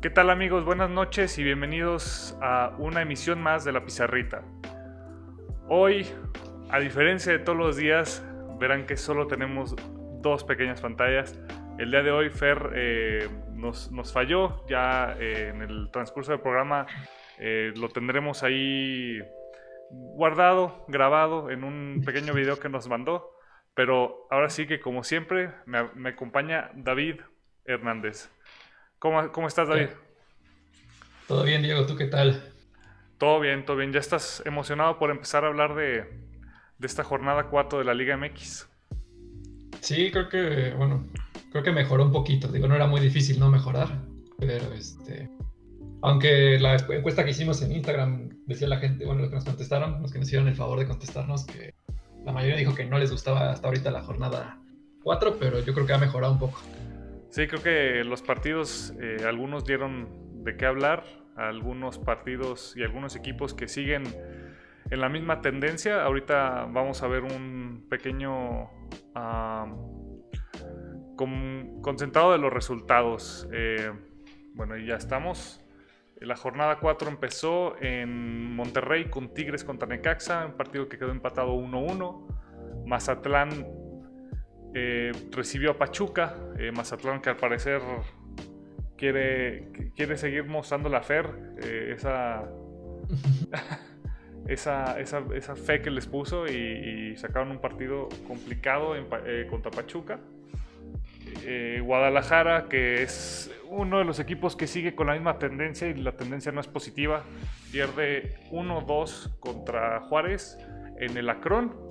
¿Qué tal amigos? Buenas noches y bienvenidos a una emisión más de La Pizarrita. Hoy, a diferencia de todos los días, verán que solo tenemos dos pequeñas pantallas. El día de hoy Fer eh, nos, falló, ya eh, en el transcurso del programa eh, lo tendremos ahí guardado, grabado en un pequeño video que nos mandó. Pero ahora sí que como siempre me acompaña David Hernández. ¿Cómo, estás, David? Todo bien, Diego, ¿tú qué tal? Todo bien, todo bien. ¿Ya estás emocionado por empezar a hablar de, esta jornada 4 de la Liga MX? Sí, creo que, bueno, creo que mejoró un poquito. Digo, no era muy difícil no mejorar, pero este. Aunque la encuesta que hicimos en Instagram decía la gente, bueno, los que nos contestaron, los que nos hicieron el favor de contestarnos, que la mayoría dijo que no les gustaba hasta ahorita la jornada 4, pero yo creo que ha mejorado un poco. Sí, creo que los partidos, eh, algunos dieron de qué hablar, algunos partidos y algunos equipos que siguen en la misma tendencia. Ahorita vamos a ver un pequeño concentrado de los resultados. Eh, bueno, y ya estamos. La jornada 4 empezó en Monterrey con Tigres contra Necaxa, un partido que quedó empatado 1-1. Mazatlán eh, recibió a Pachuca, eh, Mazatlán que al parecer quiere, quiere seguir mostrando la FER, eh, esa, esa, esa, fe que les puso y, sacaron un partido complicado contra Pachuca. Guadalajara, que es uno de los equipos que sigue con la misma tendencia y la tendencia no es positiva, pierde 1-2 contra Juárez en el Acron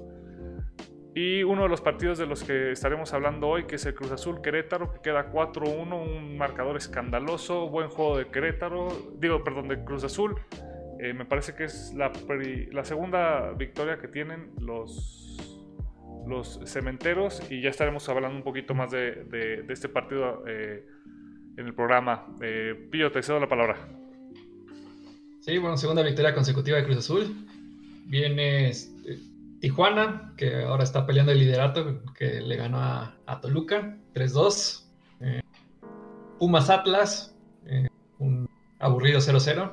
y uno de los partidos de los que estaremos hablando hoy, que es el Cruz Azul Querétaro, que queda 4-1, un marcador escandaloso, buen juego de Querétaro, digo, perdón, de Cruz Azul. Eh, me parece que es la, segunda victoria que tienen los, los cementeros y ya estaremos hablando un poquito más de, este partido eh, en el programa. Eh, Pillo, te cedo la palabra. Sí, bueno, segunda victoria consecutiva de Cruz Azul. Viene este, Tijuana, que ahora está peleando el liderato, que le ganó a, Toluca 3-2. Eh, Pumas Atlas, eh, un aburrido 0-0.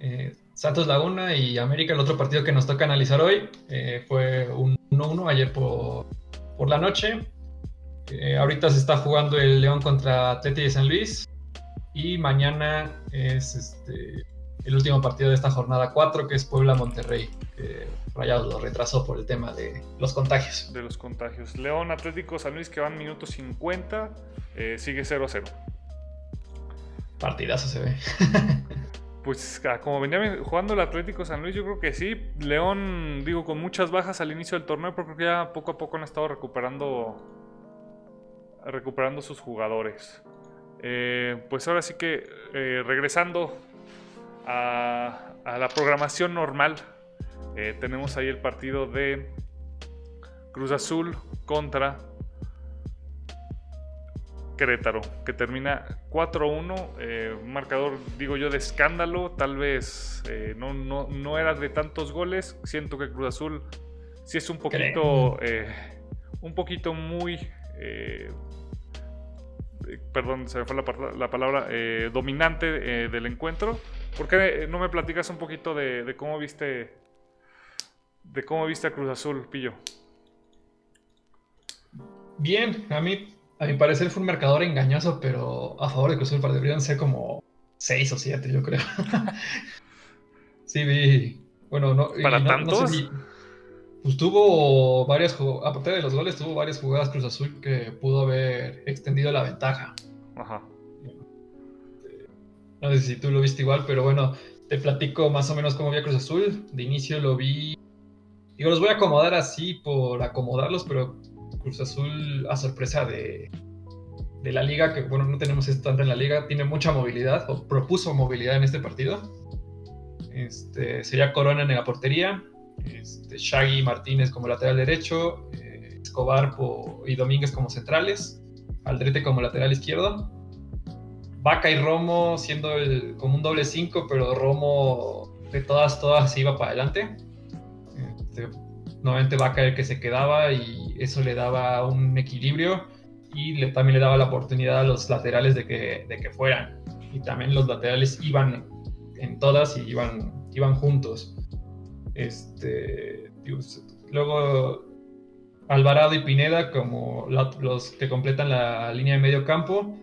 Eh, Santos Laguna y América, el otro partido que nos toca analizar hoy, fue un 1-1 ayer por, por, la noche. ahorita se está jugando el León contra Atleti de San Luis. Y mañana es este, el último partido de esta jornada 4, que es Puebla-Monterrey. Rayados lo retrasó por el tema de los contagios. De los contagios. León Atlético San Luis que van minutos 50, eh, sigue 0-0. Partidazo se ve. pues ah, como venía jugando el Atlético San Luis, yo creo que sí. León, digo, con muchas bajas al inicio del torneo, pero creo que ya poco a poco han estado recuperando, recuperando sus jugadores. Eh, pues ahora sí que eh, regresando a, a la programación normal. Eh, tenemos ahí el partido de Cruz Azul contra Querétaro, que termina 4-1, eh, marcador, digo yo, de escándalo, tal vez eh, no, no, era de tantos goles, siento que Cruz Azul sí es un poquito, un poquito muy, perdón, se me fue la, palabra, dominante del encuentro. ¿Por qué no me platicas un poquito de cómo viste de cómo viste a Cruz Azul, Pillo. Bien, a mí, a mi parecer fue un marcador engañoso, pero a favor de Cruz Azul deberían ser como 6 o 7, yo creo. sí, vi. Bueno, no. ¿Para tantos? pues tuvo varias aparte de los goles, tuvo varias jugadas Cruz Azul que pudo haber extendido la ventaja. Ajá. No sé si tú lo viste igual, pero bueno, te platico más o menos cómo vi a Cruz Azul. De inicio lo vi Digo, los voy a acomodar así por acomodarlos, pero Cruz Azul, a sorpresa de, la liga, que bueno, no tenemos tanto en la liga, tiene mucha movilidad, o propuso movilidad en este partido. Este, sería Corona en la portería, este, Shaggy Martínez como lateral derecho, eh, Escobar y Domínguez como centrales, Aldrete como lateral izquierdo, Vaca y Romo siendo como un doble 5, pero Romo de todas, todas se iba para adelante este, nuevamente va a caer que se quedaba y eso le daba un equilibrio y también le daba la oportunidad a los laterales de que, de que fueran. y también los laterales iban en todas y iban, iban juntos. Este, luego Alvarado y Pineda como los que completan la línea de medio campo.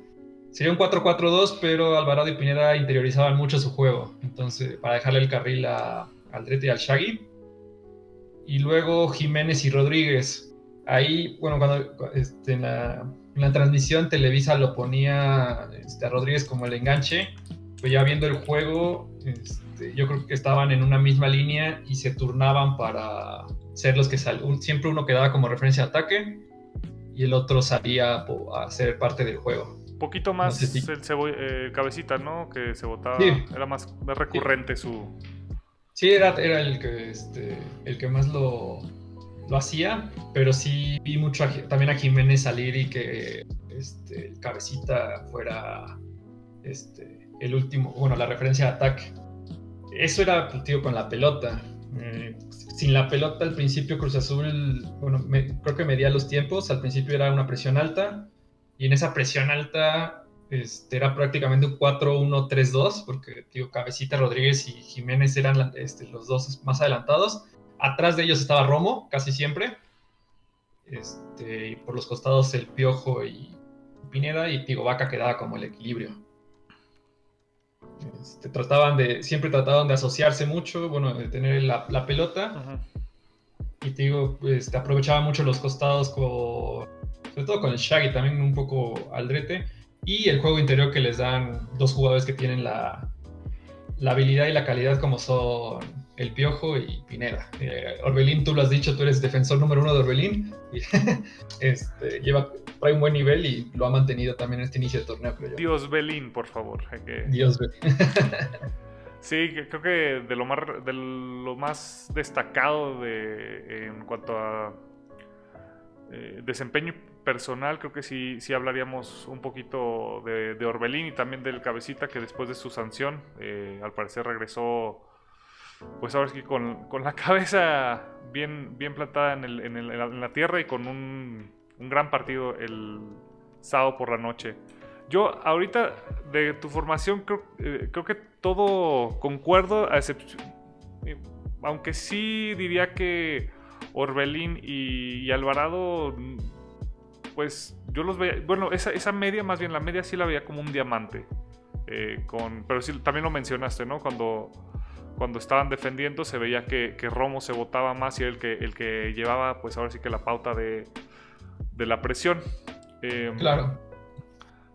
Sería un 4-4-2, pero Alvarado y Pineda interiorizaban mucho su juego. Entonces, para dejarle el carril a Aldrete y al Shaggy. Y luego Jiménez y Rodríguez. Ahí, bueno, cuando este, en, la, transmisión Televisa lo ponía este, a Rodríguez como el enganche. Pues ya viendo el juego, este, yo creo que estaban en una misma línea y se turnaban para ser los que salían. Siempre uno quedaba como referencia de ataque y el otro salía a ser parte del juego. Poquito más el eh, cabecita, ¿no? Que se votaba. Era más, recurrente su. Sí, era, era el que este, el que más lo, lo hacía, pero sí vi mucho también a Jiménez salir y que este, el cabecita fuera este, el último, bueno, la referencia de ataque. Eso era, pues, tío, con la pelota. Eh, sin la pelota al principio Cruz Azul, bueno, creo que medía los tiempos, al principio era una presión alta y en esa presión alta este, era prácticamente un 4-1-3-2 porque tío Cabecita Rodríguez y Jiménez eran este, los dos más adelantados. Atrás de ellos estaba Romo, casi siempre. Este, y por los costados el Piojo y Pineda y Tigo Vaca quedaba como el equilibrio. Este, trataban de, siempre trataban de asociarse mucho, bueno, de tener la, pelota. Y te digo, pues, te aprovechaba mucho los costados, con, sobre todo con el Shaggy, también un poco Aldrete. Y el juego interior que les dan dos jugadores que tienen la, la habilidad y la calidad como son el Piojo y Pineda. Eh, Orbelín, tú lo has dicho, tú eres defensor número uno de Orbelín. este, lleva, trae un buen nivel y lo ha mantenido también en este inicio de torneo, Dios Belín, por favor. Dios Belín. sí, creo que de lo más, de lo más destacado de, en cuanto a eh, desempeño personal, creo que sí, sí hablaríamos un poquito de, Orbelín y también del Cabecita, que después de su sanción, eh, al parecer regresó, pues ahora sí con, con la cabeza bien, bien plantada en, el, en, la, tierra y con un, un, gran partido el sábado por la noche. Yo ahorita de tu formación creo, eh, creo que todo concuerdo, a excepción, aunque sí diría que Orbelín y Alvarado pues yo los veía, bueno, esa, esa media, más bien la media sí la veía como un diamante. Eh, con, pero sí, también lo mencionaste, ¿no? Cuando, cuando estaban defendiendo se veía que, que Romo se votaba más y era el que, el que llevaba, pues ahora sí que la pauta de, de la presión. Em, claro.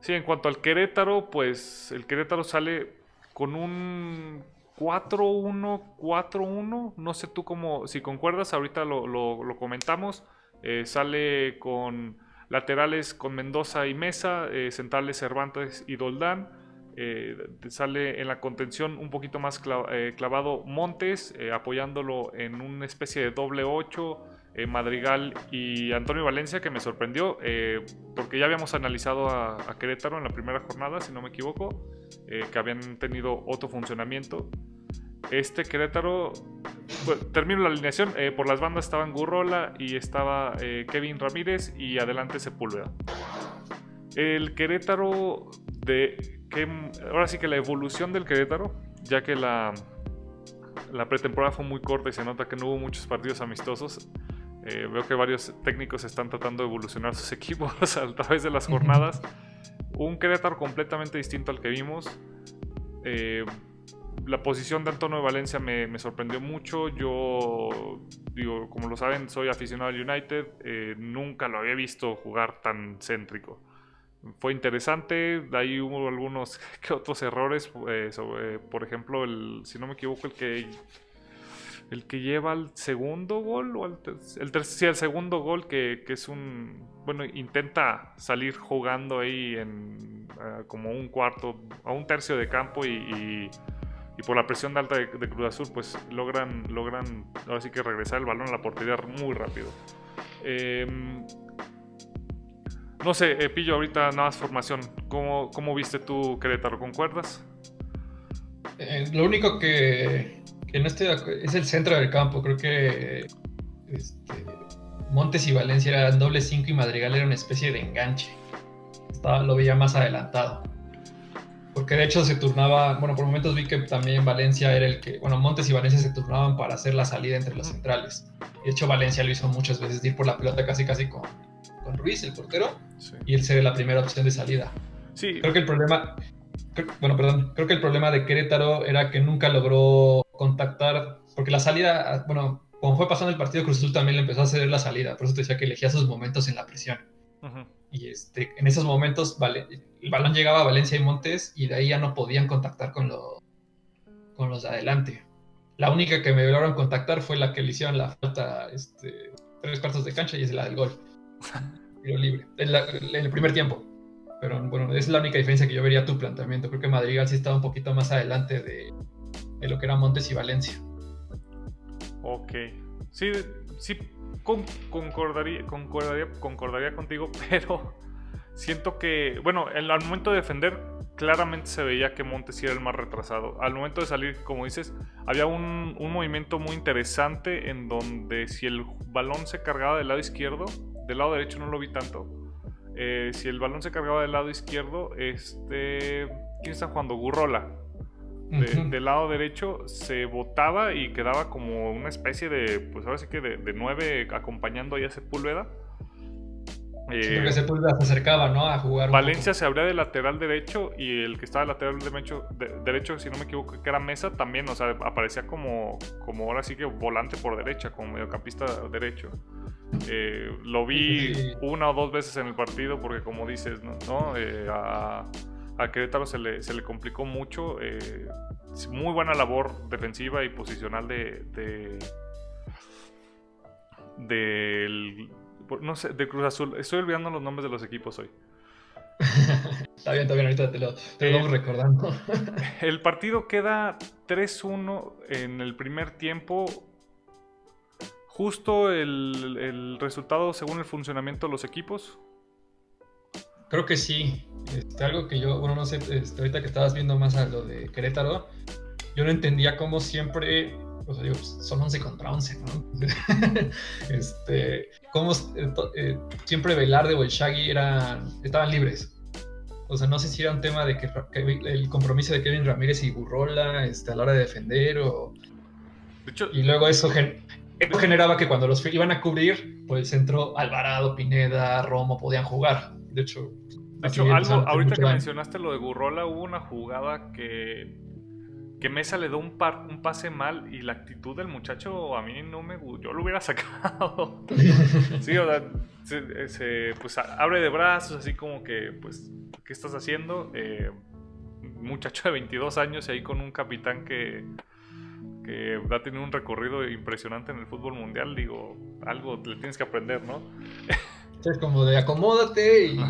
Sí, en cuanto al Querétaro, pues el Querétaro sale con un 4-1, 4-1. No sé tú cómo, si concuerdas, ahorita lo, lo, comentamos. Eh, sale con laterales con Mendoza y Mesa, eh, centrales Cervantes y Doldán. Eh, sale en la contención un poquito más eh, clavado Montes, apoyándolo en una especie de doble 8. Madrigal y Antonio Valencia, que me sorprendió, porque ya habíamos analizado a, a, Querétaro en la primera jornada, si no me equivoco, que habían tenido otro funcionamiento. Este Querétaro, pues, termino la alineación, eh, por las bandas estaban Gurrola y estaba eh, Kevin Ramírez y adelante Sepúlveda. El Querétaro de... Que, ahora sí que la evolución del Querétaro, ya que la, la pretemporada fue muy corta y se nota que no hubo muchos partidos amistosos. Eh, veo que varios técnicos están tratando de evolucionar sus equipos a través de las jornadas. Un Querétaro completamente distinto al que vimos. Eh, la posición de Antonio de Valencia me, sorprendió mucho. Yo, digo, como lo saben, soy aficionado al United. Eh, nunca lo había visto jugar tan céntrico. Fue interesante. De ahí hubo algunos que otros errores. Eh, por ejemplo, el, si no me equivoco, el que el que lleva el segundo gol o el, el, sí, el segundo gol que, es un bueno intenta salir jugando ahí en eh, como un cuarto a un tercio de campo y por la presión de alta de, Cruz Azul, pues logran, logran ahora sí que regresar el balón a la portería muy rápido. Em, no sé, eh, Pillo, ahorita nada más formación. ¿Cómo, cómo viste tú Querétaro? ¿Concuerdas? Eh, lo único que, que, no estoy es el centro del campo. Creo que este, Montes y Valencia eran doble 5 y Madrigal era una especie de enganche. Estaba, lo veía más adelantado porque de hecho se turnaba, bueno, por momentos vi que también Valencia era el que, bueno, Montes y Valencia se turnaban para hacer la salida entre las centrales. De hecho, Valencia lo hizo muchas veces, ir por la pelota casi casi con, con Ruiz, el portero, y él ser la primera opción de salida. Sí. Creo que el problema, bueno, perdón, creo que el problema de Querétaro era que nunca logró contactar, porque la salida, bueno, como fue pasando el partido, Cruz Azul también le empezó a ceder la salida, por eso te decía que elegía sus momentos en la presión. Y este, en esos momentos vale, el balón llegaba a Valencia y Montes y de ahí ya no podían contactar con, con los de adelante. La única que me lograron contactar fue la que le hicieron la falta este, tres cuartos de cancha y es la del gol. Tiro libre. En, el primer tiempo. Pero bueno, es la única diferencia que yo vería tu planteamiento. Creo que Madrigal sí estaba un poquito más adelante de, de lo que era Montes y Valencia. Ok. Sí, sí concordaría, concordaría, concordaría contigo, pero siento que, bueno, al momento de defender, claramente se veía que Montes era el más retrasado. Al momento de salir, como dices, había un, movimiento muy interesante en donde si el balón se cargaba del lado izquierdo, del lado derecho no lo vi tanto. Eh, si el balón se cargaba del lado izquierdo, este. ¿Quién está jugando? Gurrola del lado derecho se botaba y quedaba como una especie de, pues ahora sí que de, nueve acompañando ahí a Sepúlveda. Eh, porque Sepúlveda se acercaba, ¿no? A jugar. Valencia se abría de lateral derecho y el que estaba de lateral derecho, derecho, si no me equivoco, que era Mesa, también, o sea, aparecía como, como ahora sí que volante por derecha, como mediocampista derecho. Eh, lo vi una o dos veces en el partido porque, como dices, ¿no? Eh, a a Querétaro se le, se le complicó mucho. Eh, muy buena labor defensiva y posicional de, de no sé, de Cruz Azul. Estoy olvidando los nombres de los equipos hoy. está bien, está bien, ahorita te lo, te vamos recordando. el partido queda 3-1 en el primer tiempo. Justo el, el, resultado según el funcionamiento de los equipos. Creo que sí. Este, algo que yo, bueno, no sé, este, ahorita que estabas viendo más a lo de Querétaro, yo no entendía cómo siempre, o sea, digo, son 11 contra 11, ¿no? este, cómo eh, eh, siempre Velarde o el Shaggy eran, estaban libres. O sea, no sé si era un tema de que, el compromiso de Kevin Ramírez y Burrola este, a la hora de defender o... y luego eso, generaba que cuando los iban a cubrir, pues entró Alvarado, Pineda, Romo, podían jugar. De hecho, ahorita que mencionaste lo de Gurrola, hubo una jugada que, que Mesa le dio un, par, un pase mal y la actitud del muchacho a mí no me gustó. Yo lo hubiera sacado. sí, o sea, se, pues abre de brazos, así como que, pues, ¿qué estás haciendo? Eh, muchacho de 22 años y ahí con un capitán que, que va a tener un recorrido impresionante en el fútbol mundial, digo, algo le tienes que aprender, ¿no? Es como de acomódate y,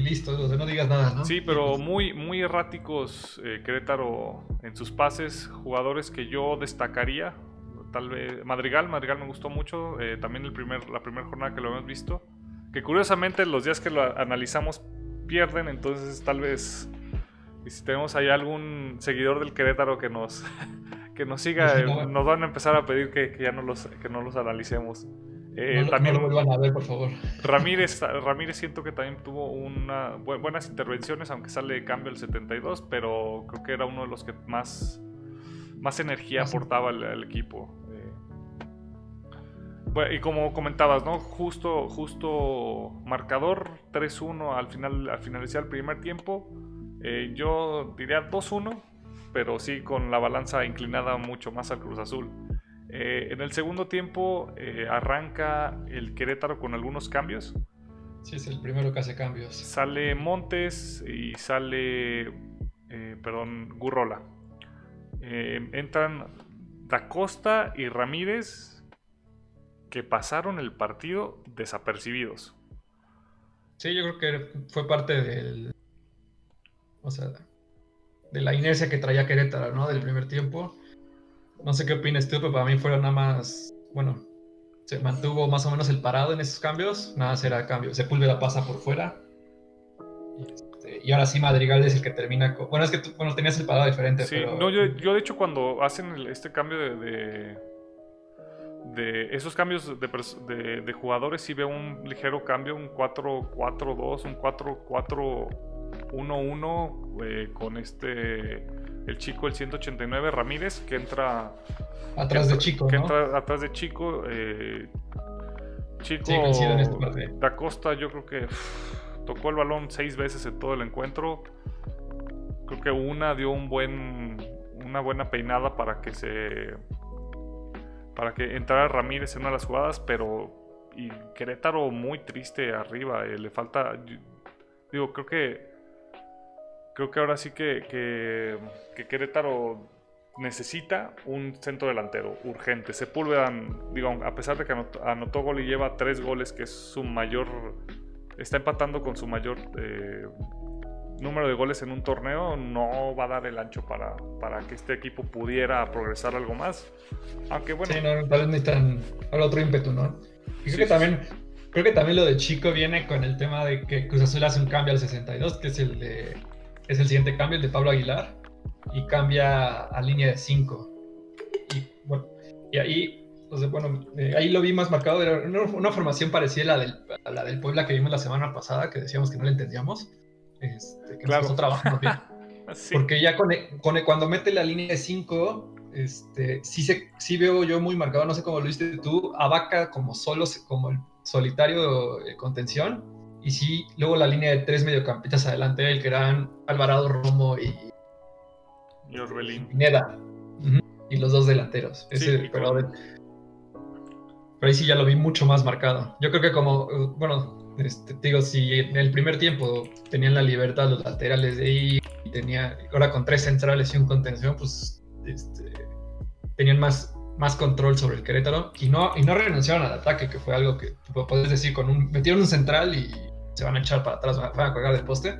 listo, no digas nada, ¿no? Sí, pero muy, muy erráticos eh, Querétaro en sus pases, jugadores que yo destacaría, tal vez Madrigal, Madrigal me gustó mucho, eh, también el primer, la primera jornada que lo hemos visto, que curiosamente los días que lo analizamos pierden, entonces tal vez y si tenemos ahí algún seguidor del Querétaro que nos, que nos siga, eh, nos van a empezar a pedir que, que ya no los, que no los analicemos. Eh, también, lo vuelvan a ver, por favor. Ramírez, Ramírez siento que también tuvo una, buenas intervenciones, aunque sale de cambio el 72, pero creo que era uno de los que más, más energía aportaba al, equipo. Eh, y como comentabas, ¿no? Justo, justo marcador 3-1 al, final, al finalizar el primer tiempo. Eh, yo diría 2-1, pero sí con la balanza inclinada mucho más al Cruz Azul. Eh, en el segundo tiempo eh, arranca el Querétaro con algunos cambios. Sí, es el primero que hace cambios. Sale Montes y sale, eh, perdón, Gurrola. entran Da Costa y Ramírez que pasaron el partido desapercibidos. Sí, yo creo que fue parte del, o sea, de la inercia que traía Querétaro, ¿no? Del primer tiempo no sé qué opinas tú, pero para mí fueron nada más, bueno, se mantuvo más o menos el parado en esos cambios, nada será cambio. Sepúlveda pasa por fuera. Y, este, ahora sí Madrigal es el que termina con... Bueno, es que tú bueno, tenías el parado diferente. Sí, no, yo, de hecho cuando hacen este cambio de, de, esos cambios de, de, jugadores sí veo un ligero cambio, un 4-4-2, un 4-4 1-1 eh, con este el chico el 189 Ramírez que entra atrás de Chico, que ¿no? entra atrás de Chico eh, Chico Sí, coincido en esta parte. Da Costa yo creo que tocó el balón seis veces en todo el encuentro creo que una dio un buen una buena peinada para que se para que entrara Ramírez en una de las jugadas pero y Querétaro muy triste arriba eh, le falta digo creo que creo que ahora sí que, que, que Querétaro necesita un centro delantero urgente. Sepúlveda, digo, a pesar de que anotó, anotó gol y lleva tres goles, que es su mayor, está empatando con su mayor eh, número de goles en un torneo, no va a dar el ancho para, para que este equipo pudiera progresar algo más. Aunque bueno, Sí, no, tal vez necesitan ahora otro ímpetu, ¿no? Y creo Sí, que también, creo que también lo de Chico viene con el tema de que Cruz Azul hace un cambio al 62, que es el de es el siguiente cambio, el de Pablo Aguilar, y cambia a línea de 5. Y bueno, y ahí, o sea, bueno, eh, ahí lo vi más marcado, era una, una formación parecida a la, del, a la del Puebla que vimos la semana pasada, que decíamos que no le entendíamos, este, que Claro. nos costó bien. sí, Porque ya con, con- cuando mete la línea de 5, este, sí, se, sí veo yo muy marcado, no sé cómo lo viste tú, a Vaca como solo, como el solitario de contención, y sí, luego la línea de tres mediocampistas adelante, el que eran Alvarado, Romo y y Orbelín. Pineda, y los dos delanteros. Ese, pero, ahí sí ya lo vi mucho más marcado. Yo creo que como, bueno, este, te digo, si en el primer tiempo tenían la libertad los laterales de ahí, y tenía, ahora con tres centrales y un contención, pues este, tenían más, más control sobre el Querétaro y no, y no renunciaron al ataque, que fue algo que puedes decir, con un, metieron un central y se van a echar para atrás, van a colgar del poste.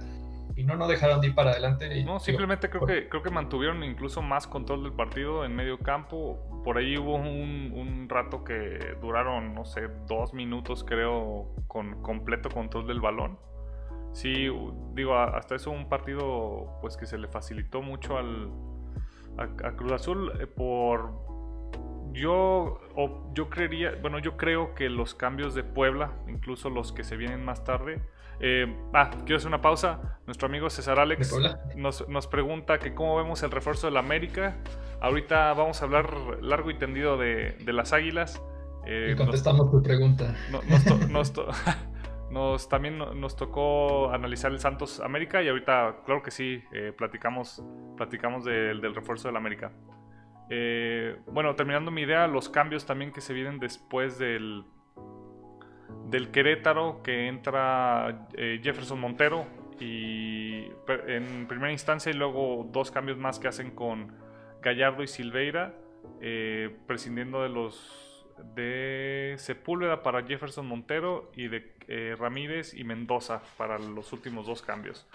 Y no, no dejaron de ir para adelante. y, No, digo, simplemente creo por- que, creo que mantuvieron incluso más control del partido en medio campo. Por ahí hubo un, un rato que duraron, no sé, dos minutos creo, con completo control del balón. Sí, digo, hasta eso un partido pues que se le facilitó mucho al, a, a Cruz Azul eh, por... Yo, o- yo creería, bueno, yo creo que los cambios de Puebla, incluso los que se vienen más tarde, eh, ah, quiero hacer una pausa. Nuestro amigo César Alex nos, nos pregunta que cómo vemos el refuerzo del América. Ahorita vamos a hablar largo y tendido de, de las Águilas. Eh, Y nos, contestamos tu pregunta. no- nos to- nos to- nos- también no- nos tocó analizar el Santos América y ahorita, claro que sí, eh, platicamos, platicamos del, del refuerzo del América. Eh, bueno, terminando mi idea, los cambios también que se vienen después del, del Querétaro, que entra eh, Jefferson Montero y en primera instancia y luego dos cambios más que hacen con Gallardo y Silveira, eh, prescindiendo de los de Sepúlveda para Jefferson Montero y de Ramírez y Mendoza para los últimos dos cambios.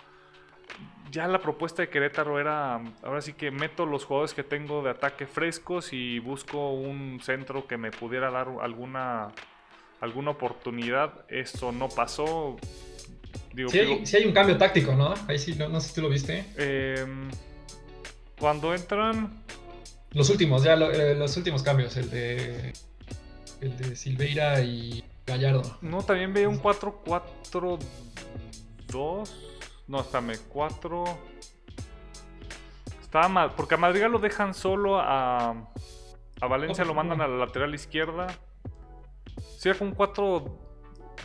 Ya la propuesta de Querétaro era, ahora sí que meto los jugadores que tengo de ataque frescos y busco un centro que me pudiera dar alguna, alguna oportunidad. Eso no pasó. Digo, Sí digo, hay, sí hay un cambio táctico, ¿no? Ahí sí, no, no sé si tú lo viste. em, cuando entran, Los últimos, ya lo- eh, los últimos cambios, el de el de Silveira y Gallardo. no, también veía un 4-4-2. No, espérame, 4. Estaba mal, porque a Madrigal lo dejan solo, a, a Valencia lo mandan no. a la lateral izquierda. Sí, era un 4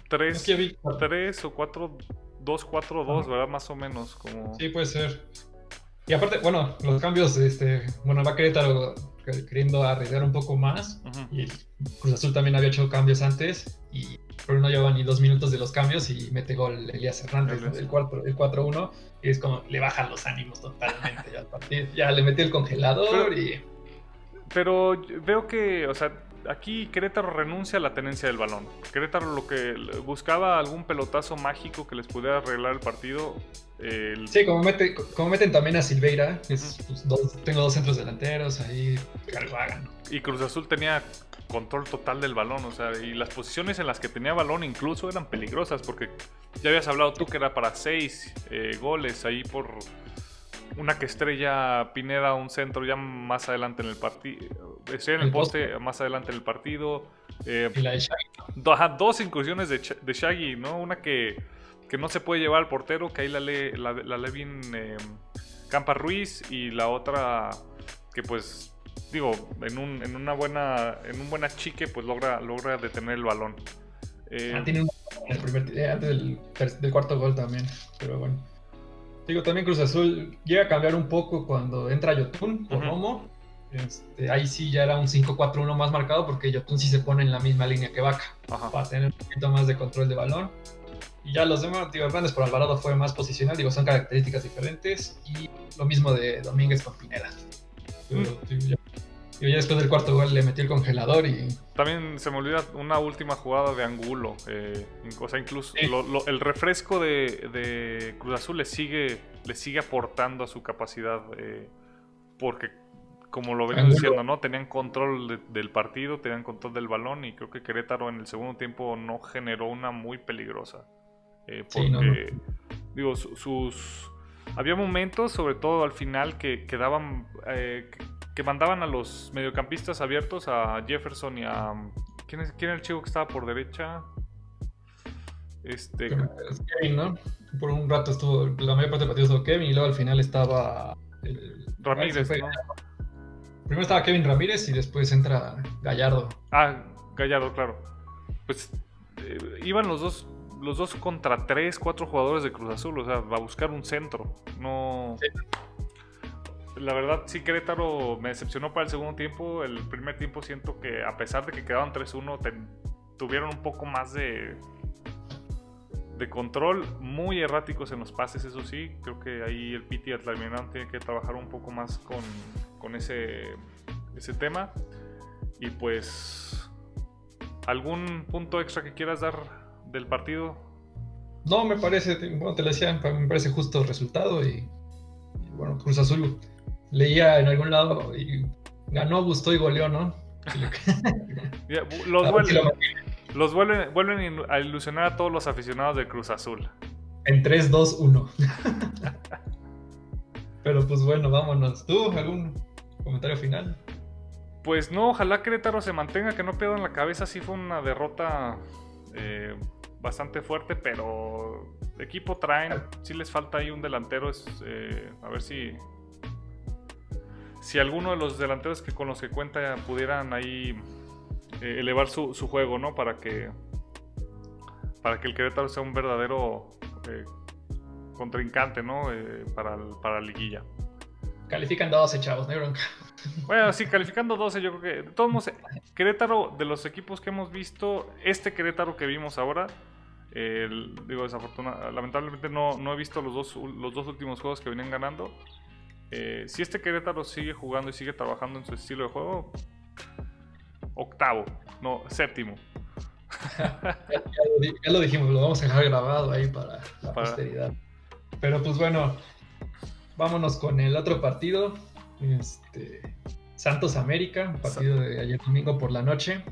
3 Es que vi- 3 o 4 2 4 2, ¿verdad? Más o menos como Sí, puede ser. Y aparte, bueno, los cambios, este, bueno, va Querétaro queriendo arriesgar un poco más. Y el Cruz Azul también había hecho cambios antes. Y pero no lleva ni dos minutos de los cambios y mete gol Elías Hernández, ¿no? El 4 el 4-1. Y es como, le bajan los ánimos totalmente ya al partido. Ya le metió el congelador Pero- y... Pero veo que, o sea, aquí Querétaro renuncia a la tenencia del balón. Querétaro lo que buscaba algún pelotazo mágico que les pudiera arreglar el partido. El- Sí, como, mete, como meten también a Silveira, es, pues, dos- tengo dos centros delanteros, ahí que algo hagan. Y Cruz Azul tenía control total del balón, o sea, y las posiciones en las que tenía balón incluso eran peligrosas, porque ya habías hablado tú que era para seis eh, goles ahí por una que estrella Pineda un centro ya más adelante en el partido, estrella en el poste más adelante en el partido. eh, Y la de Shaggy. Do- dos incursiones de, de Shaggy, ¿no? Una que, que no se puede llevar al portero, que ahí la, le, la, la Levin eh, Campa Ruiz y la otra que pues digo, en, un, en una buena en un buen achique pues logra, logra detener el balón. Eh, ah, tiene un el primer, eh, antes del, del, cuarto gol también, pero bueno. Digo, también Cruz Azul llega a cambiar un poco cuando entra Yotun por Romo. Este, ahí sí ya era un 5-4-1 más marcado porque Yotun sí se pone en la misma línea que Vaca para tener un poquito más de control de balón. Y ya los demás, digo, Hernández por Alvarado fue más posicional, digo, son características diferentes. Y lo mismo de Domínguez con Pineda. Pero, ya, ya, después del cuarto gol le metió el congelador y. También se me olvida una última jugada de Angulo. Eh, o sea, incluso el refresco de, de, Cruz Azul le sigue, le sigue aportando a su capacidad. Eh, porque como lo venimos diciendo, ¿no? Tenían control del partido, tenían control del balón y creo que Querétaro en el segundo tiempo no generó una muy peligrosa. Eh, porque, digo, sus... Había momentos, sobre todo al final, que, quedaban eh, que, mandaban a los mediocampistas abiertos, a Jefferson y a... ¿Quién, es, quién era el chico que estaba por derecha? Este... Kevin, ¿no? Por un rato estuvo, la mayor parte del partido estuvo Kevin y luego al final estaba... Ramírez, ¿no? Primero estaba Kevin Ramírez y después entra Gallardo. Ah, Gallardo, claro. Pues eh, iban los dos los dos contra tres, cuatro jugadores de Cruz Azul, o sea, va a buscar un centro. No. La verdad, sí, Querétaro me decepcionó para el segundo tiempo. El primer tiempo siento que, a pesar de que quedaban 3-1, tuvieron un poco más de, de control. Muy erráticos en los pases, eso sí. Creo que ahí el Piti Atlaminán tiene que trabajar un poco más con, con ese, ese tema. Y pues, ¿algún punto extra que quieras dar del partido? No, me parece, bueno, te lo decía, me parece justo el resultado y, bueno, Cruz Azul leía en algún lado y ganó, gustó y goleó, ¿no? los, vuelven, los vuelven, a ilusionar a todos los aficionados de Cruz Azul. En 3, 2, 1. Pero pues bueno, vámonos. ¿Tú algún comentario final? Pues no, ojalá Querétaro se mantenga, que no pierdan la cabeza. Sí fue una derrota eh, bastante fuerte, pero equipo traen, si les falta ahí un delantero, es, eh, a ver si si alguno de los delanteros que con los que cuenta pudieran ahí eh, elevar su, juego, ¿no? Para que para que el Querétaro sea un verdadero eh, contrincante, ¿no? para, para la liguilla. Califican 12, chavos, no hay bronca. Bueno, sí, calificando 12, yo creo que. De todos modos, Querétaro, de los equipos que hemos visto, este Querétaro que vimos ahora, digo, desafortunadamente, lamentablemente no, no, he visto los dos, los dos últimos juegos que vienen ganando. Eh, si este Querétaro sigue jugando y sigue trabajando en su estilo de juego, octavo, no, séptimo. ya, lo, dijimos, lo vamos a dejar grabado ahí para la posteridad. Pero pues bueno, vámonos con el otro partido. Este, Santos América, partido de ayer domingo por la noche.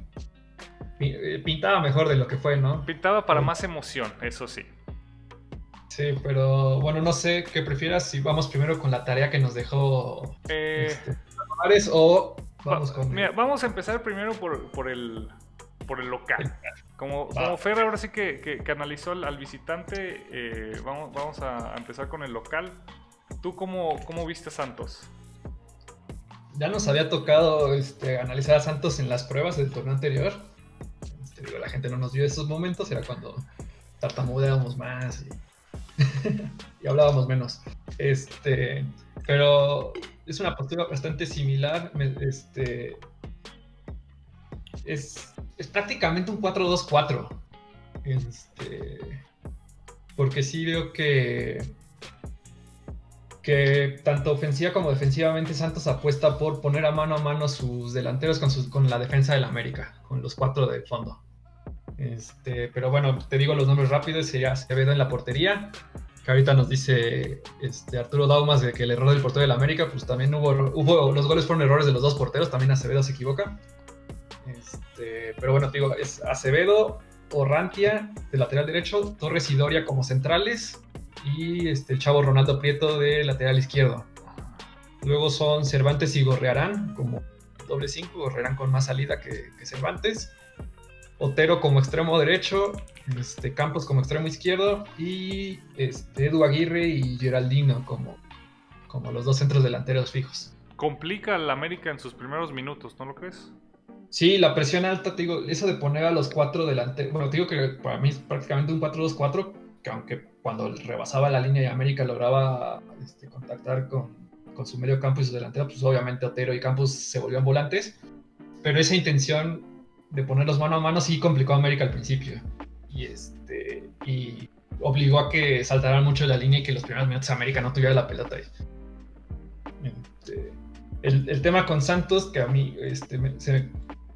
Eh, pintaba mejor de lo que fue, ¿no? Pintaba para más emoción, eso sí. Sí, pero bueno, no sé qué prefieras si vamos primero con la tarea que nos dejó eh... este, o vamos con... Mira, vamos a empezar primero por, el, por el local. Como, como Fer ahora sí que, analizó al, visitante, eh, vamos, vamos a empezar con el local. ¿Tú cómo, cómo viste a Santos? Ya nos había tocado este, analizar a Santos en las pruebas del torneo anterior digo, la gente no nos vio esos momentos, era cuando tartamudeábamos más y, hablábamos menos. Este, pero es una postura bastante similar. Este, es, es prácticamente un 4-2-4. Este, porque sí veo que que tanto ofensiva como defensivamente Santos apuesta por poner a mano a mano sus delanteros con, con la defensa del América, con los cuatro de fondo. Este, pero bueno, te digo los nombres rápidos, sería Acevedo en la portería, que ahorita nos dice este, Arturo Daumas de que el error del portero la América, pues también hubo, los goles fueron errores de los dos porteros, también Acevedo se equivoca. Este, pero bueno, te digo, es Acevedo, Orrantia de lateral derecho, Torres y Doria como centrales y este, el chavo Ronaldo Prieto de lateral izquierdo. Luego son Cervantes y Gorrearán como doble cinco, Gorrearán con más salida que Cervantes. Otero como extremo derecho, este, Campos como extremo izquierdo y este, Edu Aguirre y Geraldino como, como los dos centros delanteros fijos. Complica al América en sus primeros minutos, ¿no lo crees? Sí, la presión alta, te digo, eso de poner a los cuatro delanteros, bueno, te digo que para mí es prácticamente un 4-2-4, que aunque cuando rebasaba la línea de América lograba este, contactar con, con, su medio campo y su delantero, pues obviamente Otero y Campos se volvían volantes, pero esa intención de ponerlos mano a mano sí complicó a América al principio. Y, este, y obligó a que saltaran mucho la línea y que los primeros minutos América no tuviera la pelota. Este, el, el, tema con Santos, que a mí este, se,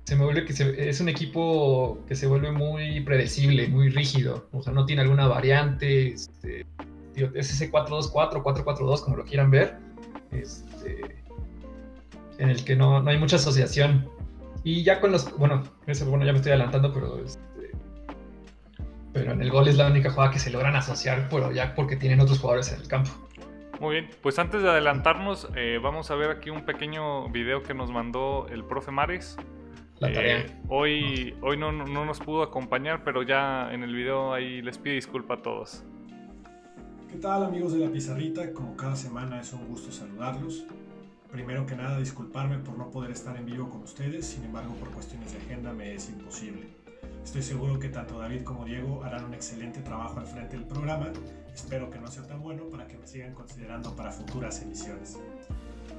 se, me vuelve que es un equipo que se vuelve muy predecible, muy rígido. O sea, no tiene alguna variante. Este, es ese 4-2-4, 4-4-2, como lo quieran ver. Este, en el que no, no hay mucha asociación y ya con los. Bueno, bueno ya me estoy adelantando, pero. Este, pero en el gol es la única jugada que se logran asociar, pero ya porque tienen otros jugadores en el campo. Muy bien, pues antes de adelantarnos, eh, vamos a ver aquí un pequeño video que nos mandó el profe Mares. La tarea. Eh, hoy no. hoy no, no, nos pudo acompañar, pero ya en el video ahí les pido disculpa a todos. ¿Qué tal amigos de la pizarrita? Como cada semana es un gusto saludarlos. Primero que nada, disculparme por no poder estar en vivo con ustedes, sin embargo, por cuestiones de agenda me es imposible. Estoy seguro que tanto David como Diego harán un excelente trabajo al frente del programa. Espero que no sea tan bueno para que me sigan considerando para futuras emisiones.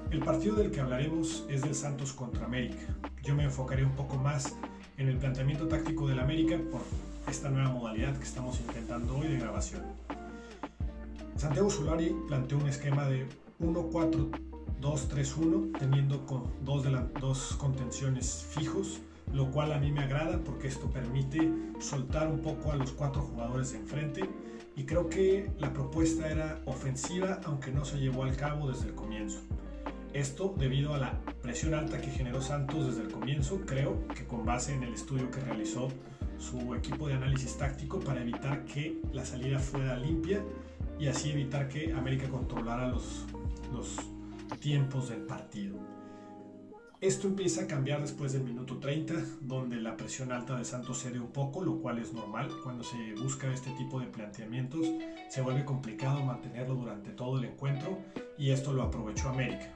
El partido del que hablaremos es del Santos contra América. Yo me enfocaré un poco más en el planteamiento táctico del América por esta nueva modalidad que estamos intentando hoy de grabación. Santiago Solari planteó un esquema de 1-4 2-3-1, teniendo con dos, de dos contenciones fijos, lo cual a mí me agrada porque esto permite soltar un poco a los cuatro jugadores de enfrente y creo que la propuesta era ofensiva aunque no se llevó al cabo desde el comienzo. Esto debido a la presión alta que generó Santos desde el comienzo, creo que con base en el estudio que realizó su equipo de análisis táctico para evitar que la salida fuera limpia y así evitar que América controlara los, los tiempos del partido. Esto empieza a cambiar después del minuto 30, donde la presión alta de Santos cede un poco, lo cual es normal. Cuando se busca este tipo de planteamientos, se vuelve complicado mantenerlo durante todo el encuentro y esto lo aprovechó América.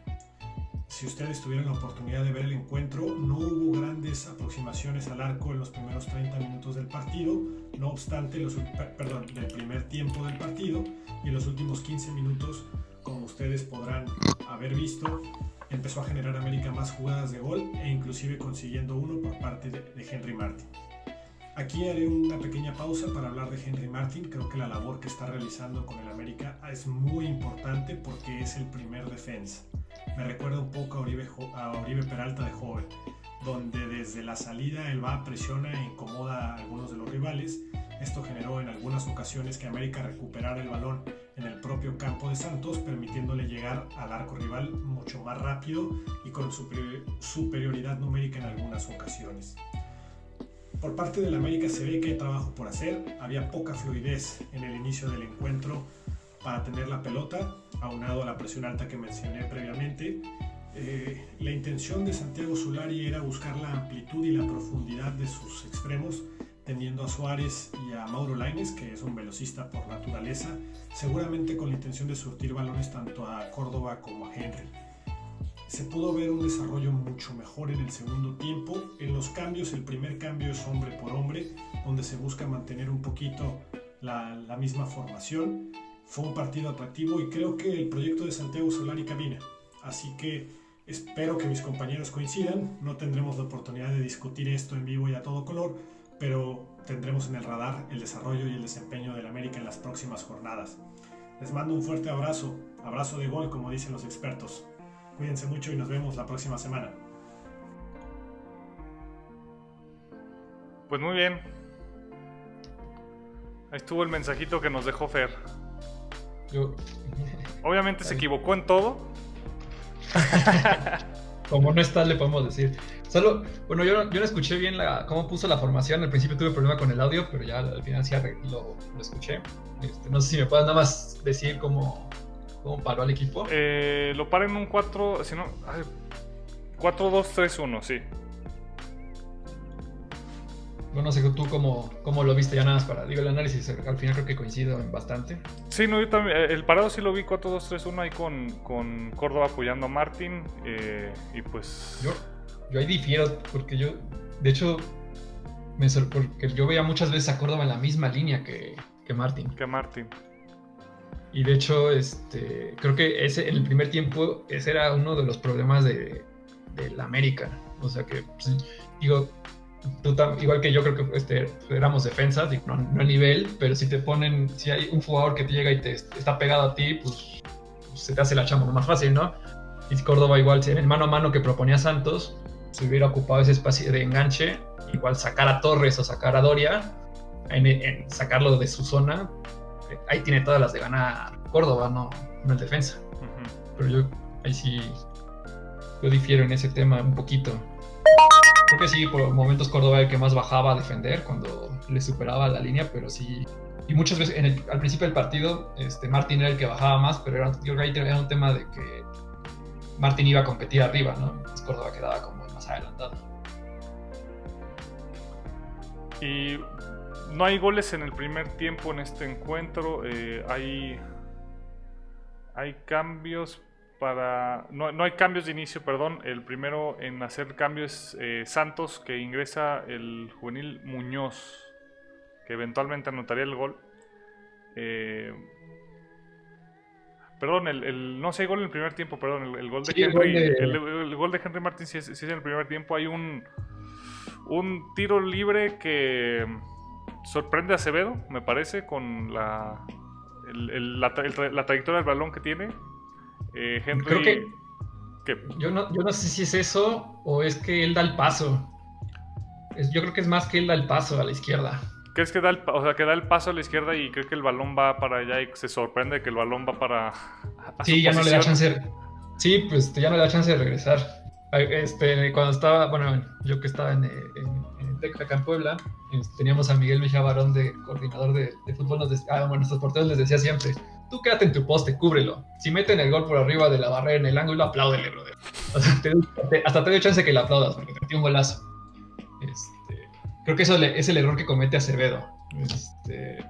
Si ustedes tuvieron la oportunidad de ver el encuentro, no hubo grandes aproximaciones al arco en los primeros 30 minutos del partido, no obstante, los, perdón, del primer tiempo del partido y en los últimos 15 minutos como ustedes podrán haber visto, empezó a generar América más jugadas de gol e inclusive consiguiendo uno por parte de, Henry Martin. Aquí haré una pequeña pausa para hablar de Henry Martin. Creo que la labor que está realizando con el América es muy importante porque es el primer defensa. Me recuerda un poco a a Oribe Peralta de joven, donde desde la salida él va, presiona e incomoda a algunos de los rivales. Esto generó en algunas ocasiones que América recuperara el balón en el propio campo de Santos, permitiéndole llegar al arco rival mucho más rápido y con superioridad numérica en algunas ocasiones. Por parte del América se ve que hay trabajo por hacer, había poca fluidez en el inicio del encuentro para tener la pelota, aunado a la presión alta que mencioné previamente. Eh, la intención de Santiago Solari era buscar la amplitud y la profundidad de sus extremos teniendo a Suárez y a Mauro Laines, que es un velocista por naturaleza, seguramente con la intención de surtir balones tanto a Córdoba como a Henry. Se pudo ver un desarrollo mucho mejor en el segundo tiempo. En los cambios, el primer cambio es hombre por hombre, donde se busca mantener un poquito la, la misma formación. Fue un partido atractivo y creo que el proyecto de Santiago Solari camina. Así que espero que mis compañeros coincidan. No tendremos la oportunidad de discutir esto en vivo y a todo color pero tendremos en el radar el desarrollo y el desempeño del América en las próximas jornadas. Les mando un fuerte abrazo, abrazo de gol como dicen los expertos. Cuídense mucho y nos vemos la próxima semana. Pues muy bien. Ahí estuvo el mensajito que nos dejó Fer. Obviamente se equivocó en todo. Como no está, le podemos decir. Solo, bueno, yo, yo no escuché bien la, cómo puso la formación. Al principio tuve problema con el audio, pero ya al final sí lo, lo escuché. Este, no sé si me puedes nada más decir cómo, cómo paró al equipo. Eh, lo para en un 4, si no, 4-2-3-1, sí. Bueno, no sé tú cómo, cómo lo viste ya nada más para, digo, el análisis al final creo que coincido en bastante. Sí, no, yo también, eh, el parado sí lo vi 4-2-3-1 ahí con, con Córdoba apoyando a Martín eh, y pues... Yo, yo ahí difiero porque yo, de hecho, me porque yo veía muchas veces a Córdoba en la misma línea que, que Martín. Que Martín. Y de hecho, este, creo que ese, en el primer tiempo ese era uno de los problemas de, de la América. O sea que, pues, digo, igual que yo creo que este, éramos defensas, no, no, a nivel, pero si te ponen, si hay un jugador que te llega y te está pegado a ti, pues, pues se te hace la chamba más fácil, ¿no? Y Córdoba igual, en el mano a mano que proponía Santos, se hubiera ocupado ese espacio de enganche, igual sacar a Torres o sacar a Doria, en, sacarlo de su zona, ahí tiene todas las de ganar Córdoba, no, no el defensa. Pero yo ahí sí, yo difiero en ese tema un poquito. Creo que sí, por momentos Córdoba era el que más bajaba a defender cuando le superaba la línea, pero sí. Y muchas veces al principio del partido, este, Martín era el que bajaba más, pero era, yo creo que era un tema de que Martín iba a competir arriba, ¿no? Entonces Córdoba quedaba como más adelantado. Y no hay goles en el primer tiempo en este encuentro. Eh, hay, hay cambios, para... No, no, hay cambios de inicio, perdón. El primero en hacer cambios es eh, Santos, que ingresa el juvenil Muñoz, que eventualmente anotaría el gol. Eh, perdón, el, no sé, gol en el primer tiempo, perdón, el, gol de Henry. El, gol de Henry Martín sí es, en el primer tiempo. Hay un, un tiro libre que sorprende a Acevedo, me parece, con la, la trayectoria del balón que tiene eh, Henry. Creo que. Yo, no, yo no sé si es eso o es que él da el paso. yo creo que es más que él da el paso a la izquierda. ¿Crees que da el, o sea, que da el paso a la izquierda y cree que el balón va para allá y se sorprende que el balón va para. sí, ya no le da chance. Sí, pues ya no le da chance de regresar. Este, cuando estaba, bueno, yo que estaba en, en, acá en Puebla, este, teníamos a Miguel Mejía Barón de coordinador de, fútbol. Nos ah, bueno, nuestros porteros les decía siempre: tú quédate en tu poste, cúbrelo. Si meten el gol por arriba de la barrera en el ángulo, apláudele, brother. hasta te doy chance que le aplaudas, porque te metió un golazo. Este, creo que eso es el error que comete Acevedo. Este,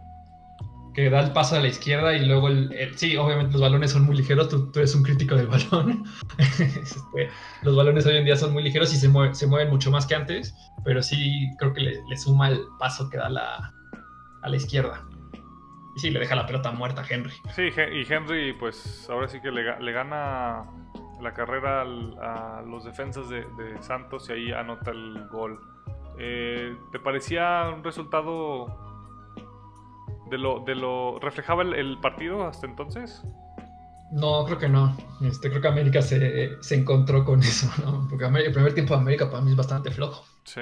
que da el paso a la izquierda y luego el, sí, obviamente los balones son muy ligeros, tú, eres un crítico del balón. Este, los balones hoy en día son muy ligeros y se, se mueven mucho más que antes, pero sí creo que le, suma el paso que da la, a la izquierda sí, le deja la pelota muerta a Henry. Sí, y Henry, pues ahora sí que le, gana la carrera a los defensas de, Santos y ahí anota el gol. Eh, ¿Te parecía un resultado de lo, de lo reflejaba el, partido hasta entonces? No, creo que no. Este, creo que América se, encontró con eso, ¿no? Porque el primer tiempo de América para mí es bastante flojo. Sí.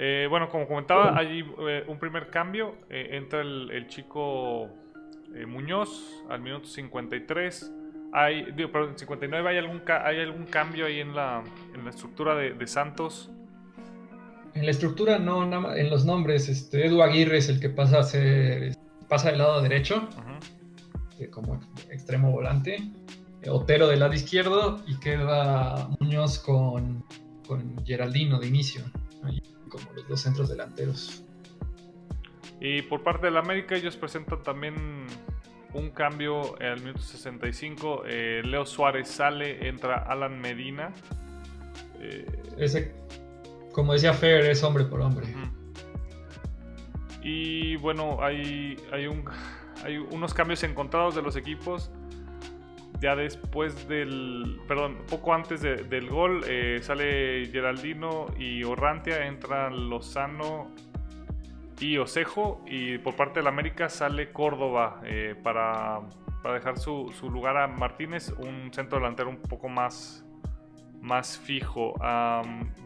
Eh, bueno, como comentaba, hay eh, un primer cambio. Eh, entra el, chico Muñoz al minuto 53. Hay, digo, perdón, 59. ¿Hay algún, ¿Hay algún cambio ahí en la, en la estructura de, Santos? En la estructura no, nada en los nombres. Este, Edu Aguirre es el que pasa a ser, pasa del lado derecho, como extremo volante. Otero del lado izquierdo y queda Muñoz con, con Geraldino de inicio como los dos centros delanteros. Y por parte del América ellos presentan también un cambio al minuto 65. Eh, Leo Suárez sale, entra Alan Medina. Eh, Ese, como decía Fer, es hombre por hombre. Y bueno, hay, hay, un, hay unos cambios encontrados de los equipos ya después del, perdón, poco antes del gol eh, sale Geraldino y Orrantia, entran Lozano y Osejo y por parte del América sale Córdoba eh, para, dejar su, lugar a Martínez, un centro delantero un poco más, más fijo.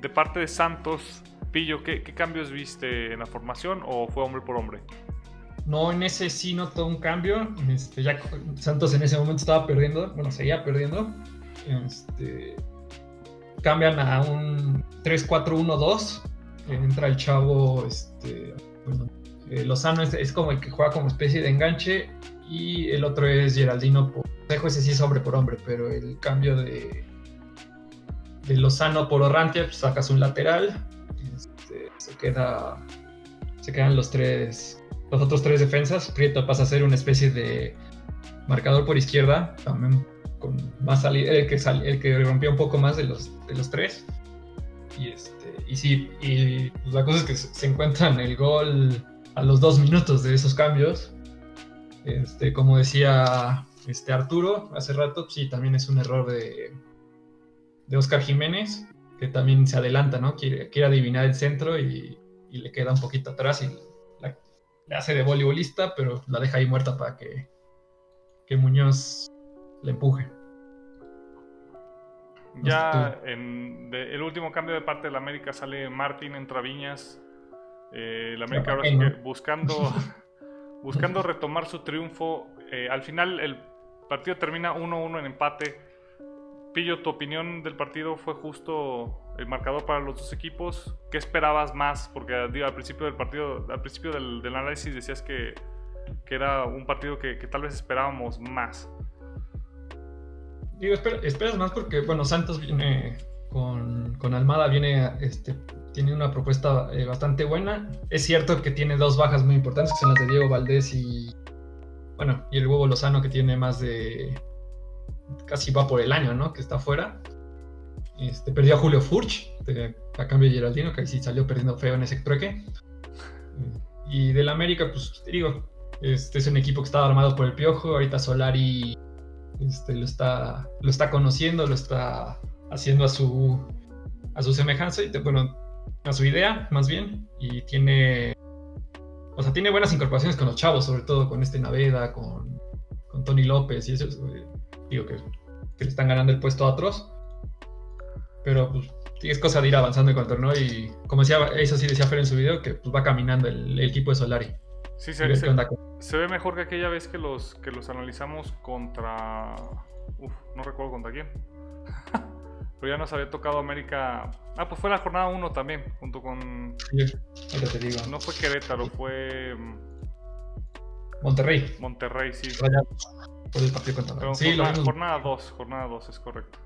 de parte de Santos, Pillo, ¿qué, ¿qué cambios viste en la formación o fue hombre por hombre? No, en ese sí notó un cambio. Este, ya Santos en ese momento estaba perdiendo, bueno, seguía perdiendo. Este, cambian a un 3-4-1-2. Entra el chavo, este, eh, Lozano es, como el que juega como especie de enganche. Y el otro es Geraldino por. Ese sí es hombre por hombre, pero el cambio de, de Lozano por Orrantia, pues, sacas un lateral. Este, se queda se quedan los tres los otros tres defensas. Prieto pasa a ser una especie de marcador por izquierda, también con más salida, el que el que rompió un poco más de los de los tres. Y este y sí, y pues, la cosa es que se encuentran el gol a los dos minutos de esos cambios. Este, como decía este Arturo hace rato, sí, también es un error de, de Oscar Jiménez, que también se adelanta, ¿no? Quiere, quiere adivinar el centro y, le queda un poquito atrás y le hace de voleibolista, pero la deja ahí muerta para que, que Muñoz le empuje. Ya en el último cambio de parte de la América sale Martín en Viñas. Eh, la América ahora sigue buscando, buscando retomar su triunfo. Eh, al final el partido termina 1-1 en empate. Pillo, tu opinión del partido fue justo el marcador para los dos equipos. ¿Qué esperabas más? Porque al principio del partido, al principio del, análisis decías que, era un partido que, tal vez esperábamos más. Digo, esperas más porque, bueno, Santos viene con, con Almada, viene, este, tiene una propuesta eh, bastante buena. Es cierto que tiene dos bajas muy importantes, que son las de Diego Valdés y, bueno, y el huevo Lozano que tiene más de casi va por el año, ¿no? Que está fuera. Este, perdió a Julio Furch a cambio de Geraldino, que ahí sí salió perdiendo feo en ese trueque. Y del América, pues te digo, este es un equipo que estaba armado por el Piojo. Ahorita Solari este, lo, está, lo está conociendo, lo está haciendo a su, a su semejanza, y bueno, a su idea, más bien. Y tiene, o sea, tiene buenas incorporaciones con los chavos, sobre todo con este Naveda, con, con Tony López y eso. Eh, digo que, le están ganando el puesto a otros. Pero pues es cosa de ir avanzando con el torneo y como decía, eso sí decía Fer en su video, que pues va caminando el, equipo de Solari. Sí, se, se, ve mejor que aquella vez que los, que los analizamos contra... Uf, no recuerdo contra quién. Pero ya nos había tocado América... Ah, pues fue la jornada 1 también, junto con... Sí, te digo. No fue Querétaro, fue... Mm, Monterrey. Monterrey, sí por el partido contra Sí, jornada 2, jornada 2 es correcto.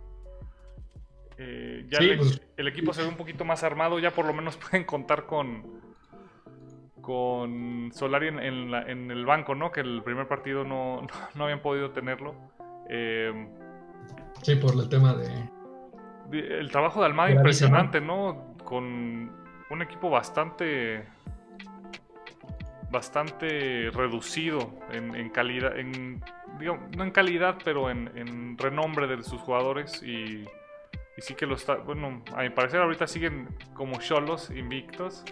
Eh, ya pues, el, equipo se ve un poquito más armado, ya por lo menos pueden contar con con Solari en, en, el banco, ¿no? Que el primer partido no, no, habían podido tenerlo. Eh, sí, por el tema de... El trabajo de Almada impresionante, ¿no? Con un equipo bastante bastante reducido en, calidad, en, no en calidad, pero en, renombre de sus jugadores y, sí que lo está, bueno, a mi parecer ahorita siguen como cholos invictos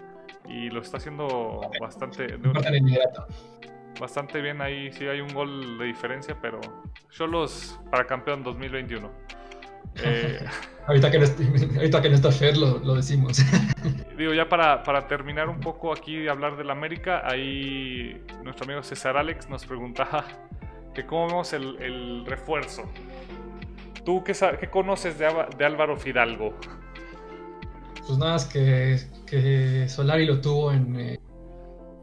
y lo está haciendo bastante, bastante bien ahí, sí hay un gol de diferencia, pero cholos para campeón 2021. Eh, ahorita, que no, ahorita, que no, está Fer, lo, decimos. digo, ya para, para, terminar un poco aquí de hablar del América, ahí nuestro amigo César Alex nos preguntaba que cómo vemos el, el refuerzo. ¿Tú qué, qué conoces de, de, Álvaro Fidalgo? Pues nada, es que, que Solari lo tuvo en, eh,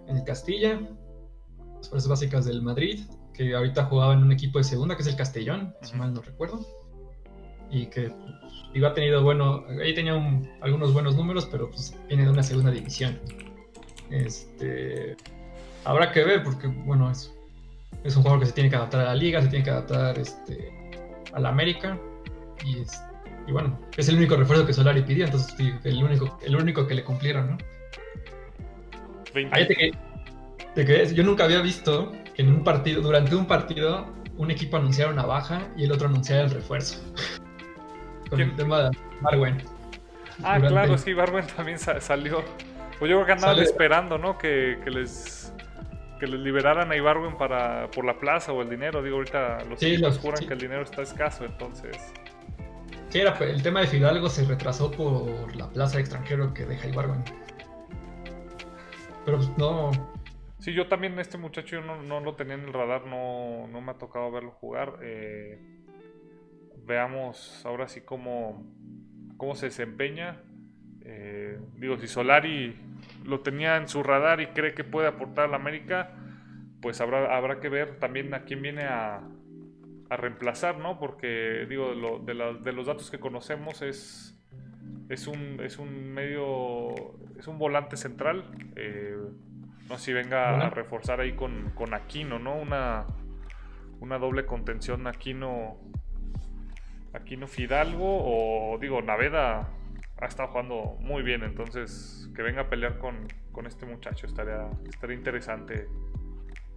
en Castilla, las fuerzas básicas del Madrid, que ahorita jugaba en un equipo de segunda, que es el Castellón, si mal no recuerdo y que iba ha tenido bueno, ahí tenía algunos buenos números, pero pues viene de una segunda división. Este, habrá que ver porque bueno, es, es un jugador que se tiene que adaptar a la liga, se tiene que adaptar este, a la América y, es, y bueno, es el único refuerzo que Solari pidió, entonces el único, el único que le cumplieron, ¿no? Ahí te, te yo nunca había visto que en un partido, durante un partido, un equipo anunciara una baja y el otro anunciara el refuerzo con el tema de Barwen. Ah, claro, sí, Barwen también salió. Pues yo creo que andaban esperando, ¿no? Que, les que les liberaran a Ibarwen para por la plaza o el dinero. Digo, ahorita los sí, juran que el dinero está escaso, entonces. Sí, era, el tema de Fidalgo se retrasó por la plaza de extranjero que deja Ibarwen. Pero pues no. Sí, yo también este muchacho no, no lo tenía en el radar, no, no me ha tocado verlo jugar. Eh, veamos ahora sí cómo, cómo se desempeña. Eh, digo, si Solari lo tenía en su radar y cree que puede aportar a la América, pues habrá, habrá que ver también a quién viene a, a reemplazar, ¿no? Porque, digo, de, los datos que conocemos es, Es un, es un medio, es un volante central. Eh, no sé si venga a reforzar ahí con, con Aquino, ¿no? Una, una doble contención Aquino, Aquino Fidalgo o digo, Naveda ha estado jugando muy bien, entonces que venga a pelear con, con este muchacho estaría, estaría interesante.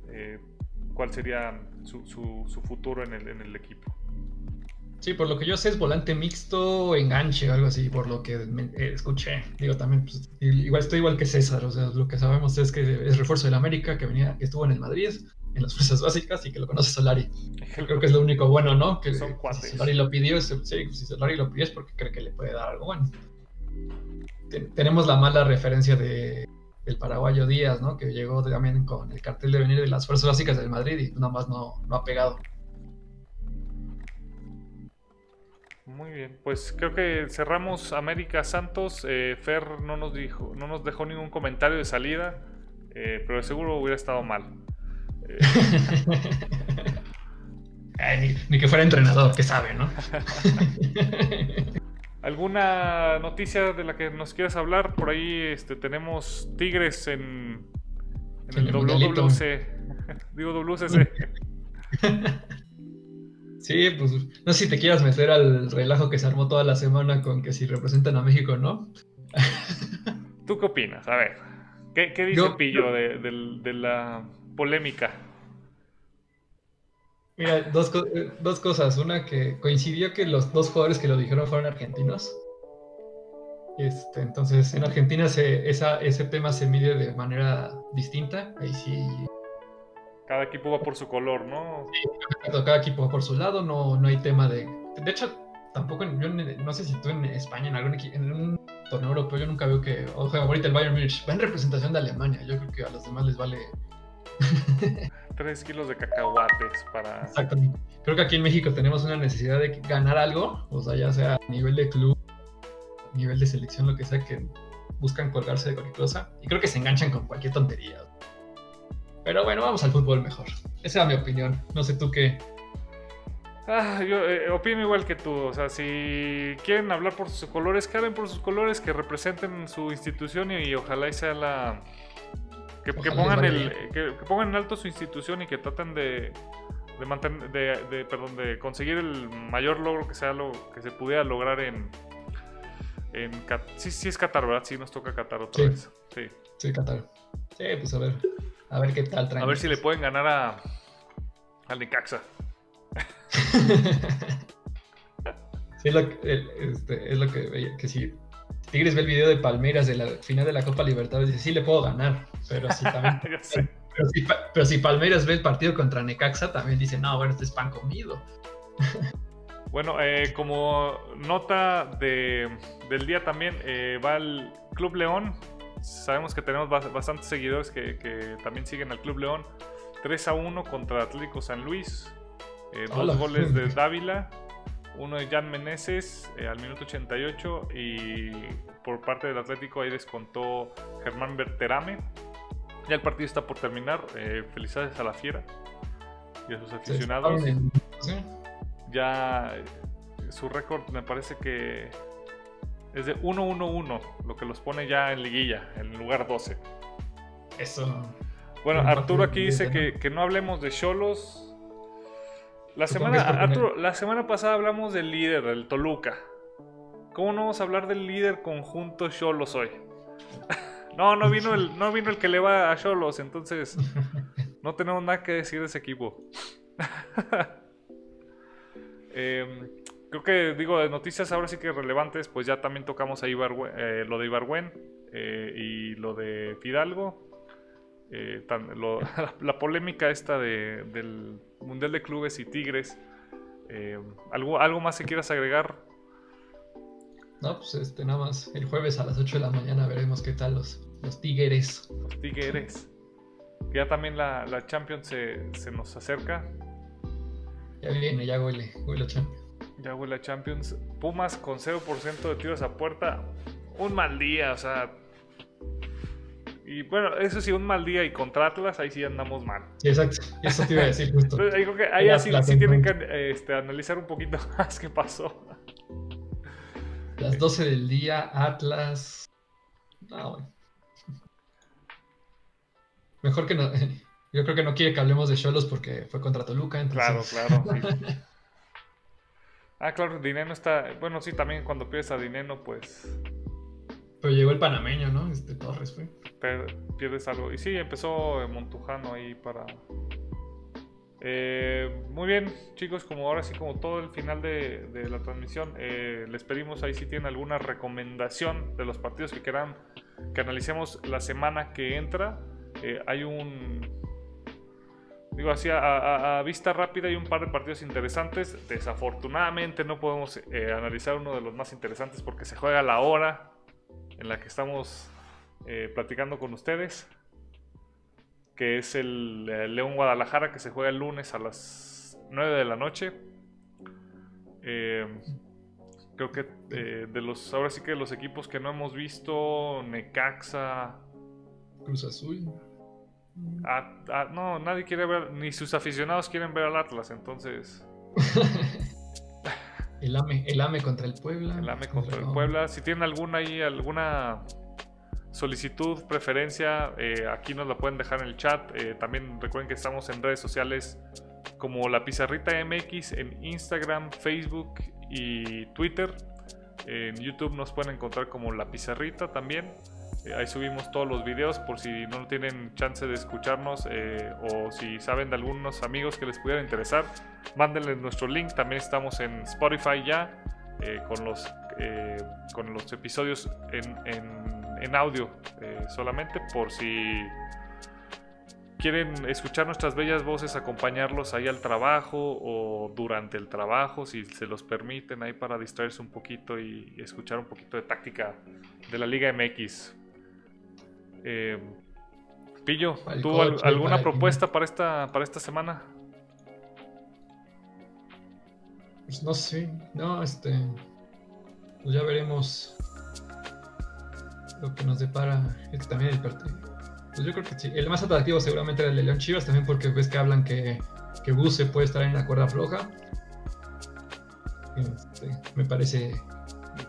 Eh, ¿Cuál sería su, su, futuro en el, en el equipo? Sí, por lo que yo sé es volante mixto, enganche o algo así, por lo que eh, escuché. Digo, también, pues, igual estoy igual que César, o sea, lo que sabemos es que es refuerzo del América, que venía, que estuvo en el Madrid, en las fuerzas básicas y que lo conoce Solari. Creo que es lo único bueno, ¿no? Que Son cuates. si Solari lo pidió, sí, si Solari lo pidió es porque cree que le puede dar algo bueno. Tenemos la mala referencia de el paraguayo Díaz, ¿no? Que llegó también con el cartel de venir de las fuerzas básicas del Madrid y nada más no, no ha pegado. Muy bien, pues creo que cerramos América Santos. Eh, Fer no nos dijo, no nos dejó ningún comentario de salida, eh, pero seguro hubiera estado mal. ni, ni, que fuera entrenador, que sabe, ¿no? ¿Alguna noticia de la que nos quieras hablar? Por ahí este, tenemos Tigres en, en el, WWC. Digo WCC. Sí, pues no sé si te quieras meter al relajo que se armó toda la semana con que si representan a México o no. ¿Tú qué opinas? A ver, ¿qué, dice Pillo de, la polémica? Mira, dos, eh, dos, cosas. Una que coincidió que los dos jugadores que lo dijeron fueron argentinos. Este, entonces, en Argentina se, esa, ese tema se mide de manera distinta. Ahí sí cada equipo va por su color, ¿no? Sí, cada equipo va por su lado, no, no hay tema de... De hecho, tampoco, yo no sé si tú en España, en, algún, en un torneo europeo, yo nunca veo que, ojo, ahorita el Bayern Munich va en representación de Alemania, yo creo que a los demás les vale... Tres kilos de cacahuates para... Exactamente. Creo que aquí en México tenemos una necesidad de ganar algo, o sea, ya sea a nivel de club, a nivel de selección, lo que sea, que buscan colgarse de cualquier cosa, y creo que se enganchan con cualquier tontería. Pero bueno, vamos al fútbol mejor. Esa es mi opinión. No sé tú qué. Ah, yo eh, opino igual que tú. O sea, si quieren hablar por sus colores, que hablen por sus colores, que representen su institución y, ojalá y sea la. Que, pongan el, que, pongan en alto su institución y que traten de, de mantener, de, perdón, de conseguir el mayor logro que sea lo que se pudiera lograr en, en sí, sí es Qatar, ¿verdad? Sí nos toca Qatar otra vez. Sí. Sí, Qatar. Sí, pues a ver. A ver qué tal A ver si le pueden ganar a al Necaxa. sí, es lo, que, este, es lo que veía, que si Tigres ve el video de Palmeiras de la final de la Copa Libertadores, dice, sí le puedo ganar, pero si también... pero, si, Palmeiras ve el partido contra Necaxa, también dice, no, bueno, este es pan comido. bueno, eh, como nota de, del día también, eh, va el Club León sabemos que tenemos bastantes seguidores que, también siguen al Club León. 3 a 1 contra Atlético San Luis. Eh, dos goles de Dávila. Uno de Jan Meneses eh, al minuto 88. Y por parte del Atlético ahí descontó Germán Berterame. Ya el partido está por terminar. Eh, felicidades a la Fiera y a sus aficionados. Ya su récord me parece que es de 1-1-1, lo que los pone ya en liguilla, en lugar 12. Eso. Bueno, Arturo aquí dice que, no hablemos de Cholos. La semana, Arturo, la semana pasada hablamos del líder, del Toluca. ¿Cómo no vamos a hablar del líder conjunto Cholos hoy? no, no vino, el, no vino el que le va a Cholos, entonces no tenemos nada que decir de ese equipo. eh, creo que, digo, de noticias ahora sí que relevantes, pues ya también tocamos ahí eh, lo de Ibarwen eh, y lo de Fidalgo. Eh, la, polémica esta del Mundial de Clubes y Tigres. ¿algo, ¿Algo más que quieras agregar? No, pues este, nada más. El jueves a las 8 de la mañana veremos qué tal los, los Tigres. Los Tigres. Ya también la, Champions se, se, nos acerca. Ya viene, ya huele, huele Champions. Ya huele a Champions. Pumas con 0% de tiros a puerta. Un mal día, o sea. Y bueno, eso sí, un mal día y contra Atlas, ahí sí andamos mal. Exacto. Eso te iba a decir justo. ahí creo que ahí sí, tienen que este, analizar un poquito más qué pasó. Las 12 del día, Atlas. No, bueno. Mejor que no. Yo creo que no quiere que hablemos de Cholos porque fue contra Toluca. Entonces... Claro, claro. Sí. ah, claro, Dineno está. Bueno, sí, también cuando pierdes a Dineno, pues. Pero llegó el panameño, ¿no? Este Torres fue. pierdes algo. Y sí, empezó Montujano ahí para. Eh, muy bien, chicos, como ahora sí, como todo el final de, la transmisión, eh, les pedimos ahí si tienen alguna recomendación de los partidos que quieran que analicemos la semana que entra. Eh, hay un Digo así, a, vista rápida hay un par de partidos interesantes. Desafortunadamente no podemos analizar uno de los más interesantes porque se juega a la hora en la que estamos eh, platicando con ustedes. Que es el, León Guadalajara que se juega el lunes a las 9 de la noche. Eh, creo que de los ahora sí que los equipos que no hemos visto, Necaxa, Cruz Azul. Ah, no, nadie quiere ver, ni sus aficionados quieren ver al Atlas, entonces. el AME, el AME contra el Puebla. El AME contra el Puebla. Si tienen alguna ahí, alguna solicitud, preferencia, eh, aquí nos la pueden dejar en el chat. Eh, también recuerden que estamos en redes sociales como La Pizarrita MX en Instagram, Facebook y Twitter. En YouTube nos pueden encontrar como La Pizarrita también. Eh, ahí subimos todos los videos por si no tienen chance de escucharnos eh, o si saben de algunos amigos que les pudiera interesar, mándenles nuestro link. También estamos en Spotify ya eh, con, los, con los episodios en, audio solamente por si quieren escuchar nuestras bellas voces, acompañarlos ahí al trabajo o durante el trabajo, si se los permiten, ahí para distraerse un poquito y escuchar un poquito de táctica de la Liga MX. Eh, Pillo, ¿tú alguna propuesta para esta, para esta semana? Pues no sé, no, este. Pues ya veremos lo que nos depara. Es también el partido. Pues yo creo que sí. El más atractivo seguramente era el de León Chivas, también porque ves que hablan que, que Buse puede estar en la cuerda floja. Este, me parece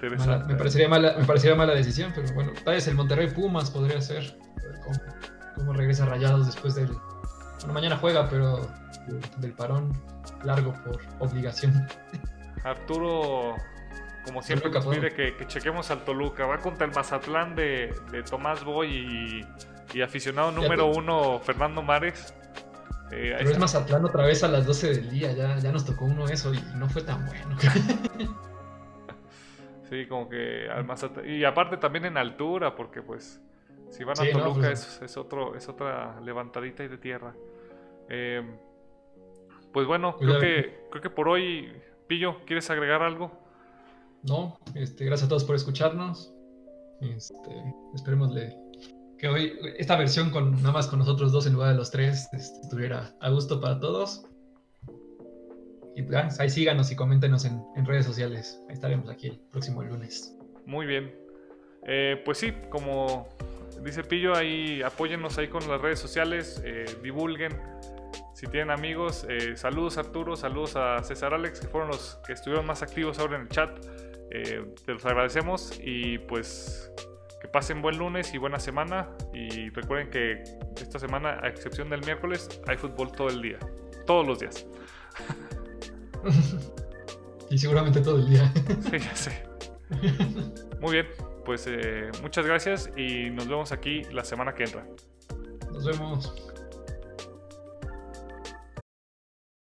me, parecería mala, me parecería mala decisión, pero bueno, tal vez el Monterrey Pumas podría ser. cómo, regresa Rayados después del. Bueno, mañana juega, pero del parón largo por obligación. Arturo, como siempre, nos pide que, chequemos al Toluca. Va contra el Mazatlán de, Tomás Boy y, aficionado número uno, Fernando Mares. Eh, pero es Mazatlán otra vez a las 12 del día, ya, ya nos tocó uno eso y no fue tan bueno. Sí, como que al Y aparte también en altura, porque pues si van a Toluca pues, es, otro, es otra levantadita y de tierra. Eh, pues bueno, creo que, creo que por hoy, Pillo, ¿quieres agregar algo? No, este, gracias a todos por escucharnos. Este, esperemos que hoy esta versión con nada más con nosotros dos en lugar de los tres este, estuviera a gusto para todos. Y pues, ahí síganos y coméntenos en, redes sociales. Ahí estaremos aquí el próximo lunes. Muy bien. Eh, pues sí, como dice Pillo, ahí apóyennos ahí con las redes sociales, eh, divulguen. Si tienen amigos, eh, saludos Arturo, saludos a César Alex, que fueron los que estuvieron más activos ahora en el chat. te los agradecemos y pues que pasen buen lunes y buena semana. Y recuerden que esta semana, a excepción del miércoles, hay fútbol todo el día, todos los días. y seguramente todo el día. sí, ya sé. Muy bien, pues eh, muchas gracias y nos vemos aquí la semana que entra. Nos vemos.